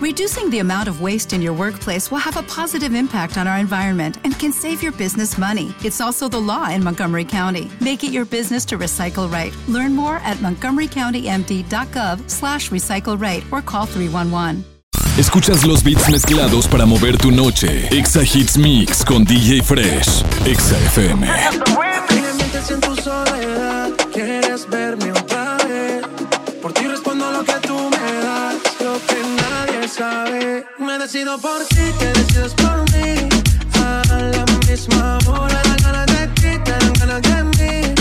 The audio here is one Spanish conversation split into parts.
Reducing the amount of waste in your workplace will have a positive impact on our environment and can save your business money. It's also the law in Montgomery County. Make it your business to recycle right. Learn more at montgomerycountymd.gov slash recycle right or call 311. Escuchas los beats mezclados para mover tu noche. Exa Hits Mix con DJ Fresh. Exa FM. en tu soledad, quieres verme decido por ti, te decides por mí. A la misma hora, las ganas de ti, te dan ganas de mí.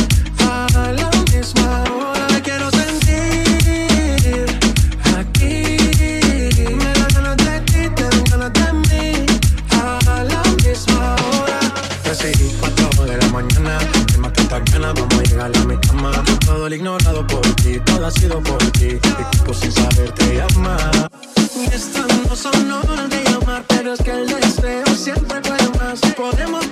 A la misma hora, te quiero sentir aquí. Me dan ganas de ti, te dan ganas de mí. A la misma hora. Decidí cuatro de la mañana vamos a llegar a mi cama. Todo el ignorado por ti, todo ha sido por ti. Mi cuerpo sin saber te llama. Y estas no son horas puede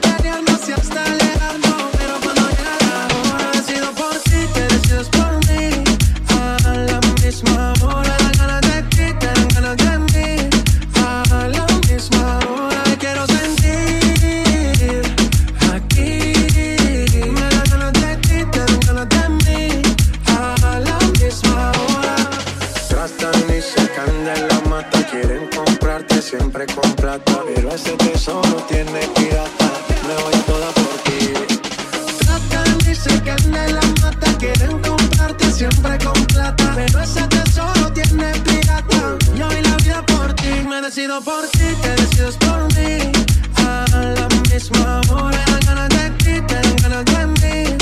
decido por ti, te decides por mí. A la misma hora, dan ganas de ti, te dan ganas de mí.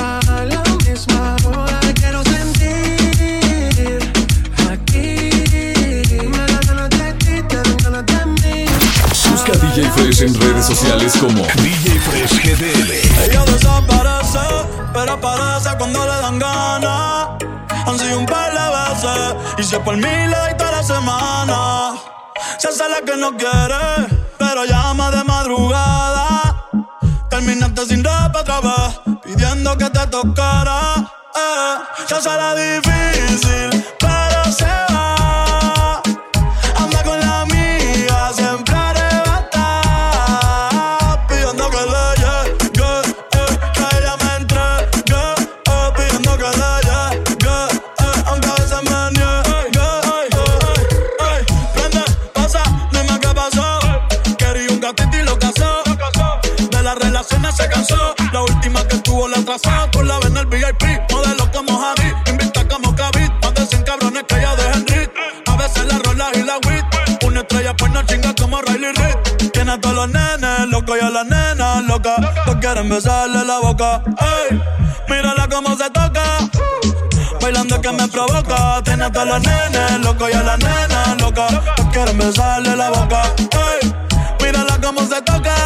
A la misma hora, quiero sentir aquí. Me dan ganas de ti, te dan ganas de mí. Busca a DJ Fresh en redes sociales como DJ Fresh GDL. Ella desaparece, pero aparece cuando le dan ganas. Han sido un par de veces, y si es por mí le doy toda la semana. Se hace la que no quiere, pero llama de madrugada. Terminaste sin ropa otra pidiendo que te tocara. Eh, se la difícil, pero Quieren besarle la boca. Ey, mírala cómo se toca. Bailando que me provoca. Tiene a todos los nenes locos y a las nenas locas. Todos quieren besarle la boca. Ey, mírala cómo se toca.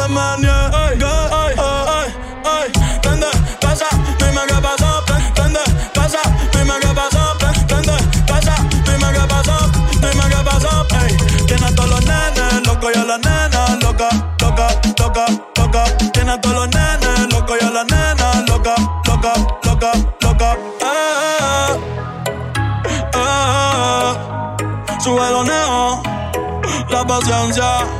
Aunque a veces me niegue. Ay, ay, ay. Prende, pasa, dime qué pasó. Prende, pasa, dime qué pasó. Prende, pasa, dime qué pasó. Dime qué tiene a todos los nenes locos y a las nenas locas, loca, loca, loca. Tiene a todos los nenes locos y a las nenas loca, loca, loca, loca. Eh, eh, eh. Sube los neos, la paciencia.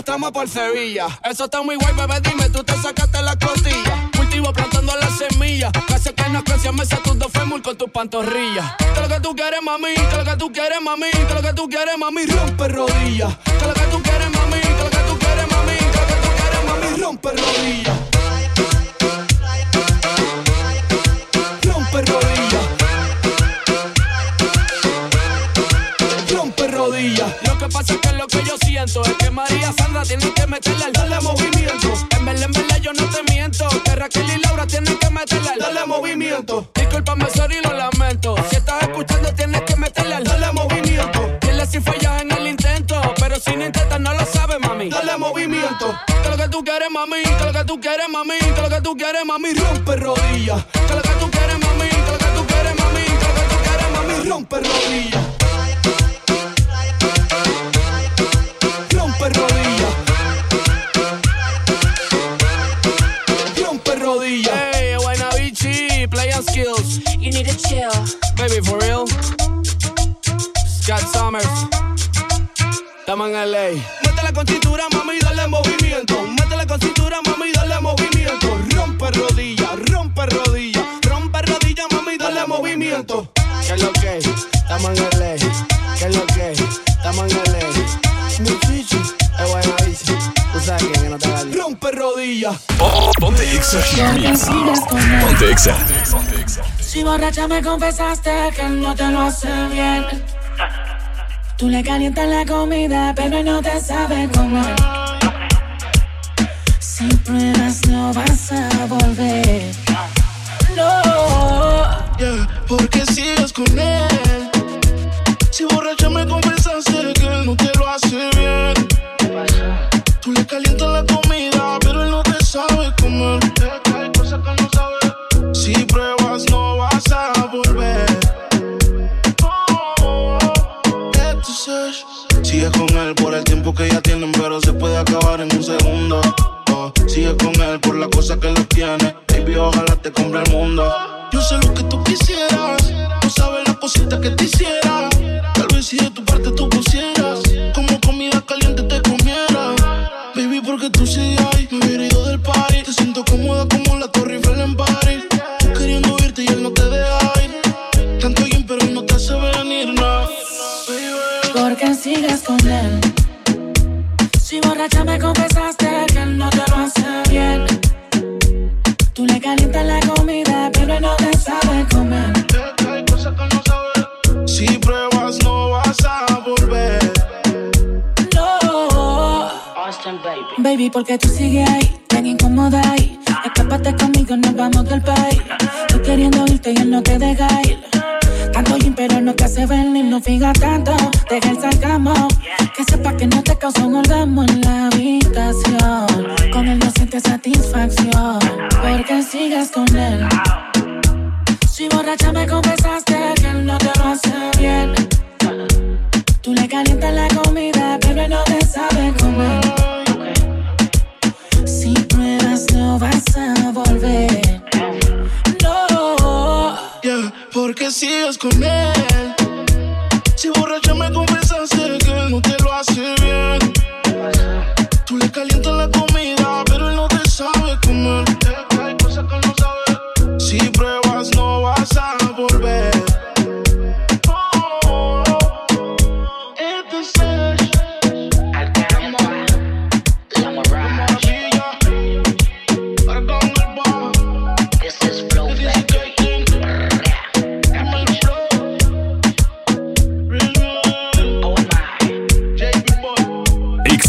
una trama por Sevilla. Eso está muy guay, bebé, dime, tú te sacaste la costilla. Cultivo plantando las semillas. Casi que no crecian mesa tus dos fémur con tus pantorrillas. Que lo que tú quieres, mami, que lo que tú quieres, mami, que lo que tú quieres, mami, rompe rodillas. Que lo que tú quieres, mami, que lo que tú quieres, mami, que lo que tú quieres, mami, rompe rodillas. María Sandra tiene que meterle al dale movimiento. En verdad, en verdad yo no te miento. Que Raquel y Laura tienen que meterle al dale movimiento. Disculpame, sorry, lo lamento. Si estás escuchando, tienes que meterle al dale movimiento. Dile si fallas en el intento. Pero si no intentas, no lo sabes, mami. Dale movimiento. Que lo que tú quieres, mami. Que lo que tú quieres, mami. Que lo que tú quieres, mami. Rompe rodillas. Que lo que tú quieres, mami. Que lo que tú quieres, mami. Que lo que tú quieres, mami. Rompe rodillas. Chill. Baby, for real. Scott Summers. Estamos en LA. Métele con cintura, mami, dale movimiento. Métele con cintura, mami, dale movimiento. Rompe rodillas, rompe rodillas. Rompe rodillas, mami, dale movimiento. ¿Qué es lo que? Estamos en LA. ¿Qué es lo que? Estamos en LA. Chichi, es buena bici. Tú sabes que no te va Rompe rodillas. Ponte Exa. Ponte Exa. Si borracha me confesaste que no te lo hace bien. Tú le calientas la comida, pero no te sabe comer. Si pruebas no vas a volver. No. Yeah, porque sigues con él. Si borracha me confesaste Calientas la comida, pero él no te sabe comer. Hay cosas que no sabe. Si pruebas no vas a volver. Oh, entonces, Sigue con él por el tiempo que ya tienen, pero se puede acabar en un segundo. Oh, sigue con él por la cosa que lo tiene. Baby, ojalá te compre el mundo. Yo sé lo que tú quisieras. No sabes la cosita que te hiciera. Tal vez si de tu parte tú pusieras. Como comida caliente porque tú sí Baby, porque tú sigues ahí, tan incómoda ahí. Escápate conmigo, nos vamos del país. Tú queriendo irte y él no te deja ir. Tanto gym, pero no te hace venir, no fija tanto. Deja el sarcasmo. Que sepa que no te causa un orgasmo en la habitación. Con él no sientes satisfacción. Porque sigues con él. Si borracha me confesaste que él no te lo hace bien. Tú le calientas la comida, pero él no te sabe comer. No vas a volver. No. Yeah, porque sigues con él. Si borracha me confesaste que él no te lo hace bien. Tú le calientas la comida, pero él no te sabe comer. Hay cosas que no sabes. Si pruebas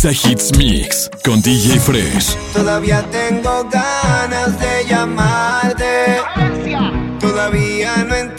Exa Hits Mix con DJ Fresh. Todavía tengo ganas de llamarte. Todavía no entiendo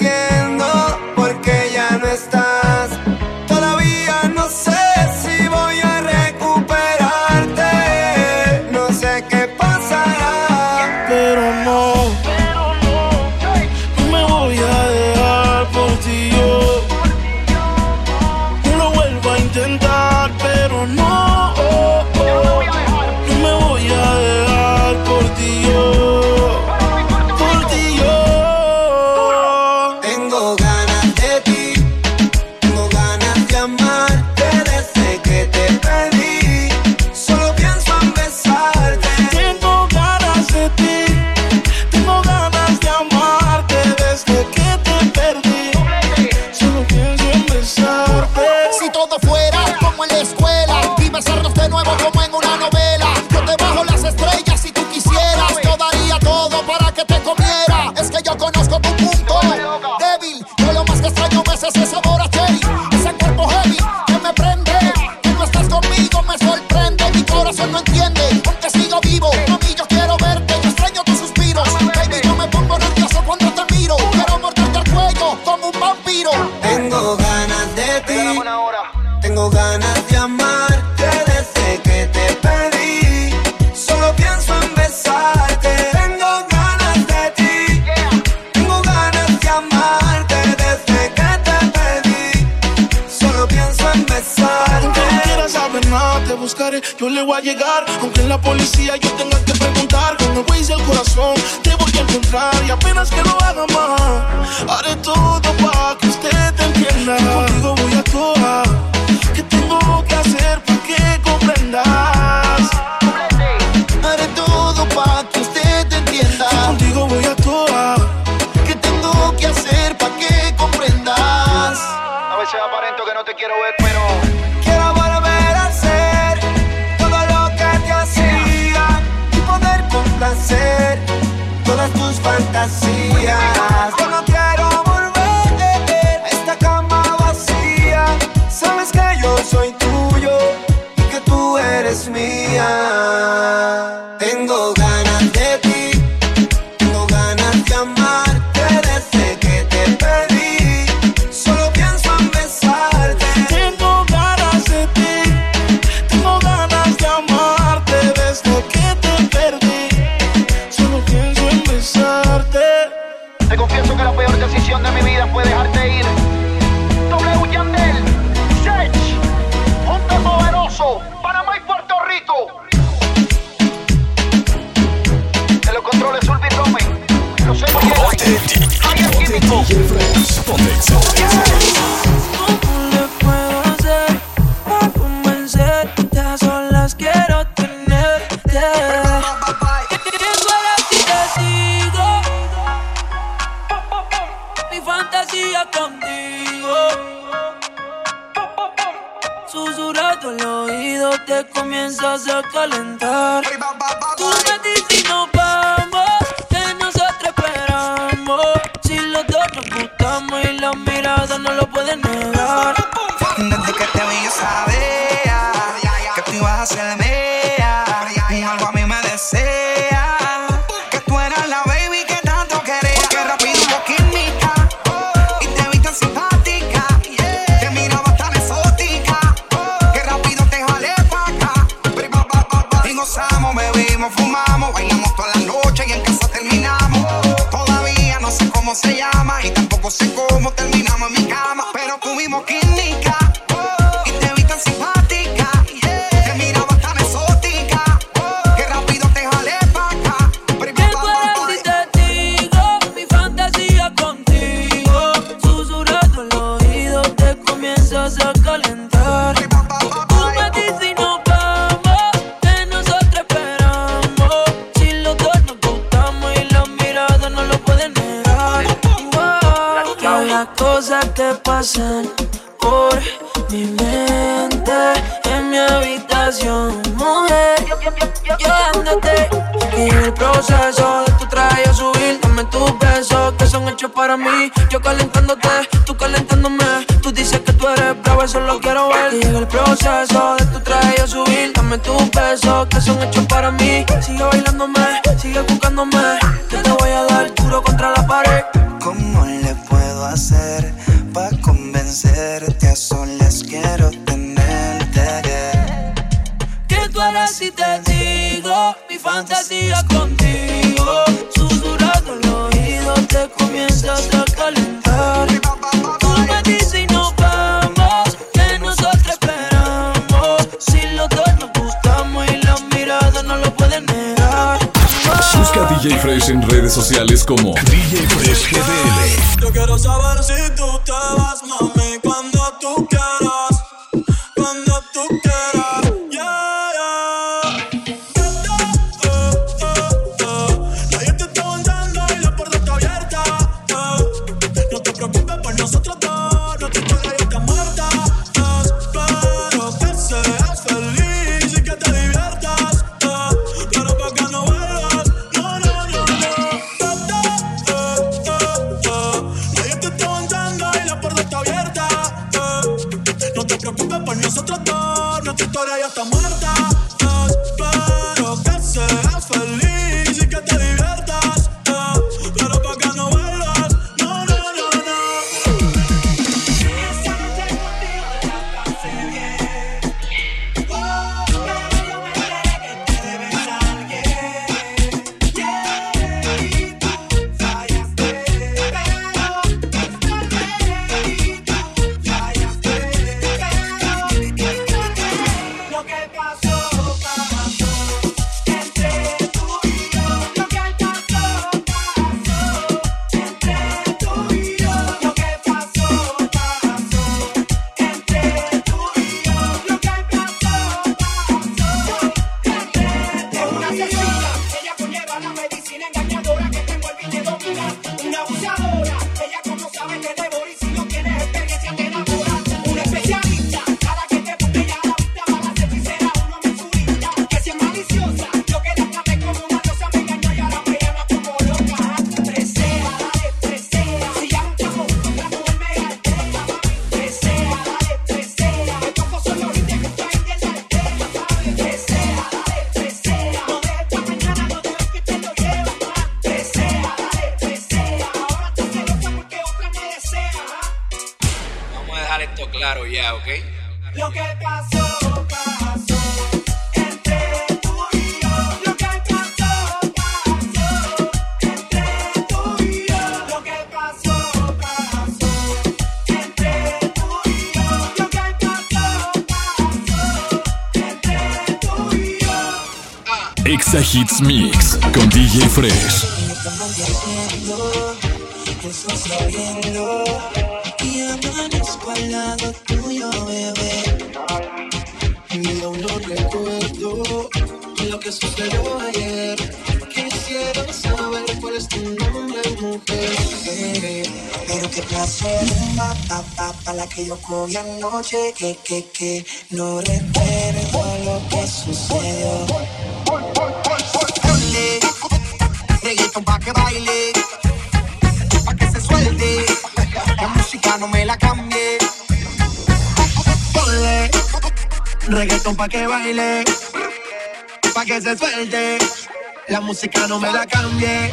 buscaré, yo le voy a llegar. Aunque la policía yo tenga que preguntar, con el güey del corazón te voy a encontrar. Y apenas que lo haga más, haré todo democracia. calenta need. calentándote, tú calentándome. Tú dices que tú eres bravo, eso lo quiero ver. Y llega el proceso de tu traje yo subir. Dame tus besos que son hechos para mí. Sigue bailándome, sigue buscándome Fresh en redes sociales como DJ Fresh GDL. Yo quiero saber si tú te Hits Mix con DJ Fresh. Que sucedió ayer. Quisiera saber cuál es tu nombre, mujer. Pero qué placer, pa, pa, pa, pa, la que yo cogí anoche, que, que, que no recuerdo lo que sucedió. Reggaeton pa' que baile, pa' que se suelte. La música no me la cambie. Ponle reggaeton pa' que baile, pa' que se suelte. La música no me la cambie.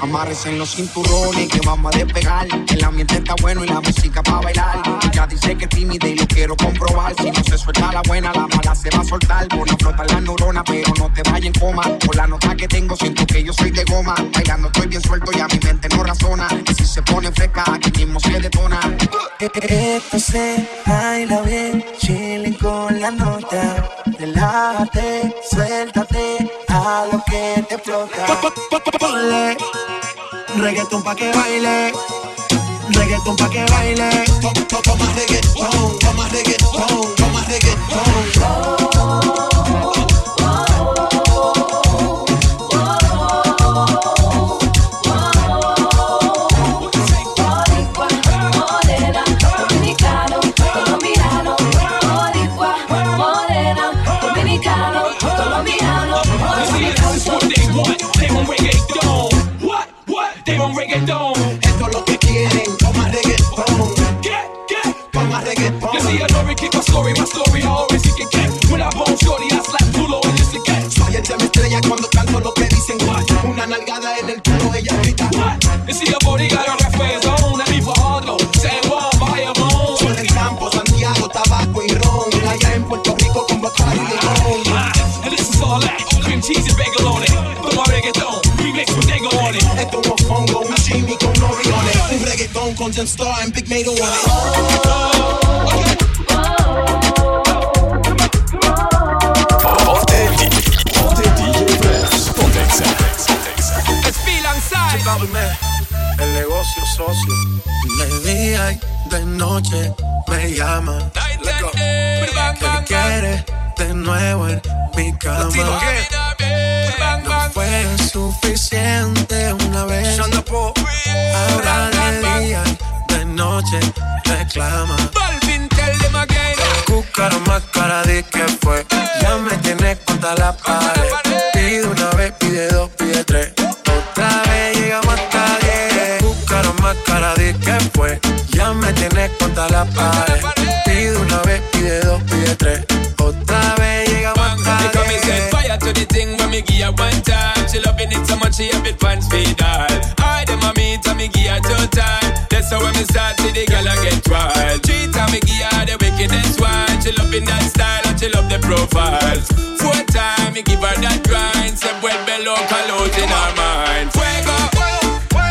Amarres en los cinturones que vamos a despegar. El ambiente está bueno y la música para bailar. Ella dice que es tímida y lo quiero comprobar. Si no se suelta la buena, la mala se va a soltar. Por no flotar la neurona, pero no te vayas en coma. Por la nota que tengo, siento que yo soy de goma. Bailando estoy bien suelto y a mi mente no razona. Y si se pone fresca, aquí mismo se detona. Esto se baila bien, chilling con la nota. Relájate, suéltate lo que te explota. Ponle reggaeton pa' que baile. Reggaeton pa' que baile. Toma reggaeton, toma reggaeton. Fongo, un Jimmy con noviones. Un reggaetón con Jen Star and Big Mato on it. Inside. El negocio socio. De día y de noche me llama. Bang. quiere de nuevo en mi cama. Fue suficiente una vez. Ahora de día de noche reclama. Balvin, tell them again. Cúcaro más cara de que fue. Ya me tienes contra la pared. Pide una vez, pide dos, pide tres. Otra vez llegamos hasta diez. Cúcaro más cara de que fue. Ya me tienes contra la pared. Pide una vez, pide dos, pide tres. Pants feed all. I dem a meet and me give her time. That's how when me start see the girl I get wild. Three time me her the wickedest one. She loving that style and she love the profiles. Four time me give her that grind. Se vuelve loca out in her mind. Fuego.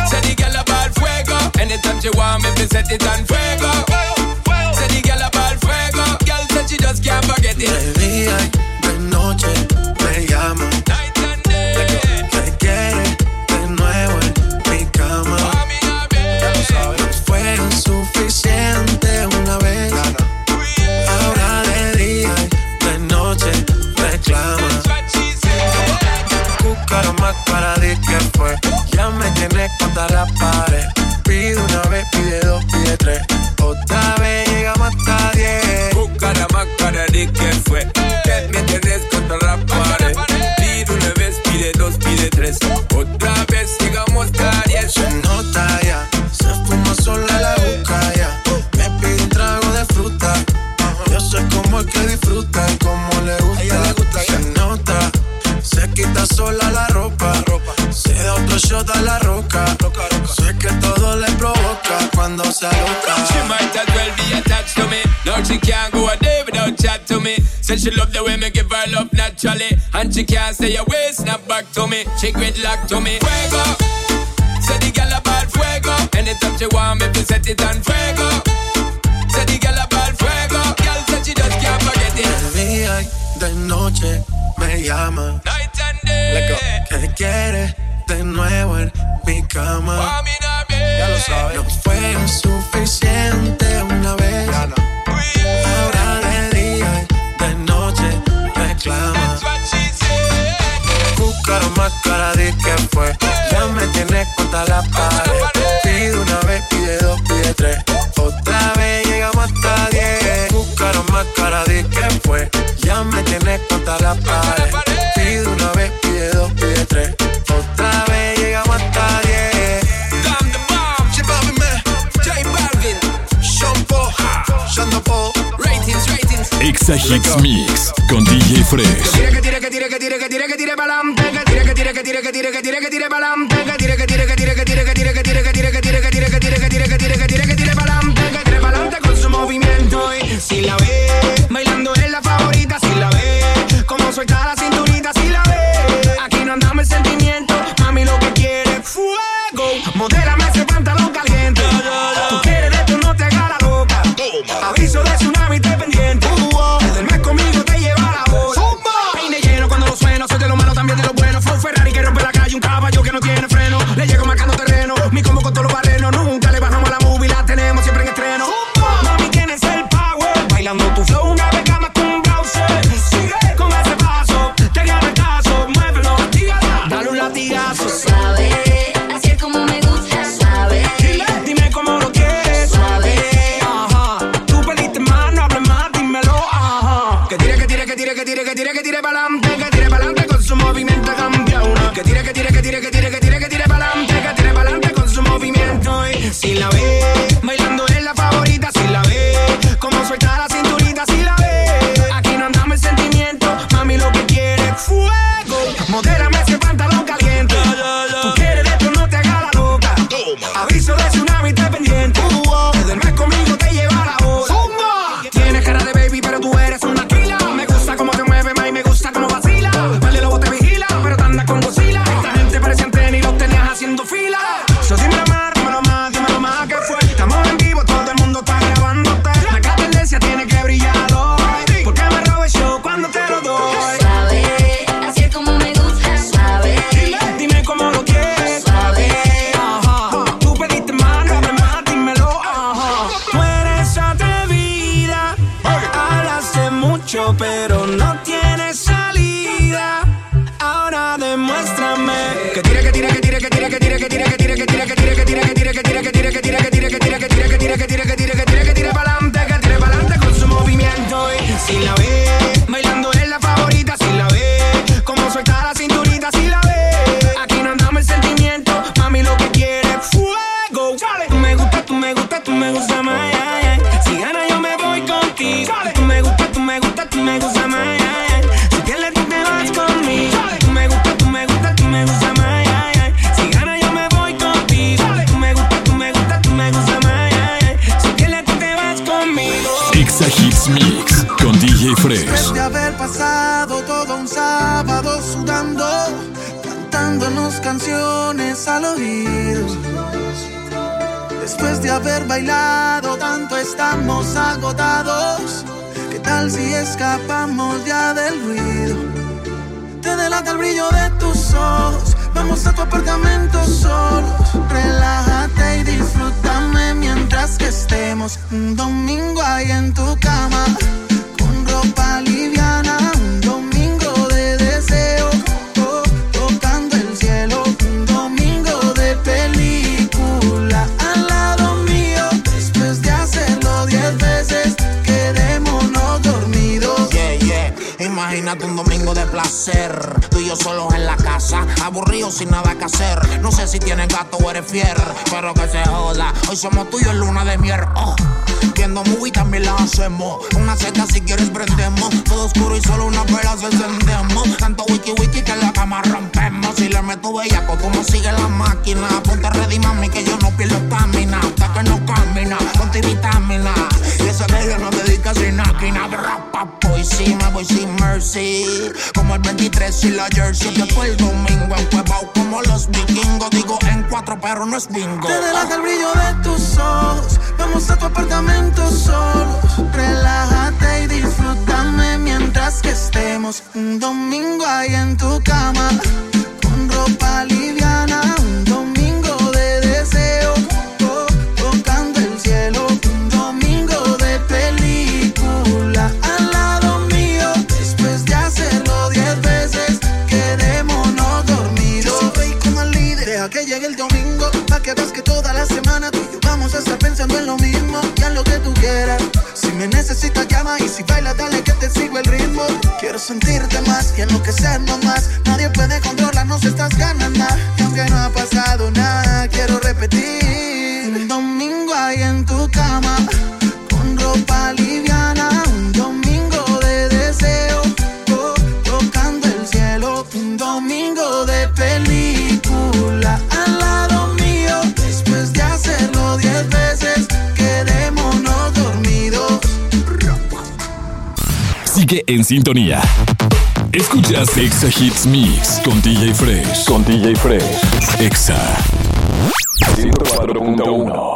Say the girl about fuego. Anytime she want me, me set it on fuego. Say the girl about fuego. Girl said she just can't forget it. De día y de noche tienes contra la pared. Pide una vez, pide dos, pide tres. Otra vez llegamos hasta diez. Más cara de que fue. Que me roca. Sé que todo le provoca cuando se aloca. She might as well be attached to me. Now she can't go a day without chat to me. Said she love the way me give her love naturally. And she can't stay away, snap back to me. She gridlock to me. Fuego. Say the gal about fuego. Anytime she want me, to set it on fuego. Say the gal about fuego. Girl said she just can't forget it. De día y de noche me llama. Night and day. Que quiere de nuevo en mi cama. Ya lo sabes. No fue suficiente una vez. Ahora de día y de noche reclama. Buscaron más cara de que fue. Ya me tienes contra la pared. Pide una vez, pide dos, pide tres. Otra vez llegamos hasta diez. Buscaron más cara de que fue. Ya me tienes contra la pared. Pide una vez, pide dos, pide tres. Otra vez llegamos hasta diez. Exa Mix con DJ Fresh. Que tire, que tire, pa'lante, que tire pa'lante con su movimiento campeona. Que tire, que tire, que tire, que tire sábado sudando, cantándonos canciones al oído. Después de haber bailado tanto estamos agotados. ¿Qué tal si escapamos ya del ruido? Te delata el brillo de tus ojos. Vamos a tu apartamento solos. Relájate y disfrútame mientras que estemos un domingo ahí en tu cama. Con ropa liviana, Un domingo de placer. Tú y yo solos en la casa, aburridos sin nada que hacer. No sé si tienes gato o eres fier, pero que se joda. Hoy somos tuyos luna de miel. Oh. Viendo movie también la hacemos. Una seta si quieres prendemos. Todo oscuro y solo una vela se encendemos. Tanto wiki wiki que la cama rompemos. Si le meto bellaco, tú no sigues la máquina. Ponte ready, mami, que yo no pierdo estamina. Hasta que no camina, ponte vitamina. Y ese de máquina de rap, voy sí, me voy sin mercy. Como el 23 y la jersey. Después el domingo encuevao como los vikingos. Digo en cuatro, pero no es bingo. Te relaja el brillo de tus ojos. Vamos a tu apartamento solos. Relájate y disfrútame mientras que estemos un domingo ahí en tu cama. Con ropa liviana, pensando en lo mismo y en lo que tú quieras. Si me necesitas, llama y si bailas, dale que te sigo el ritmo. Quiero sentirte más y enloquecernos más. Nadie puede controlarnos estas ganas en sintonía. Escuchas Exa Hits Mix con DJ Fresh. Con DJ Fresh. Exa 104.1.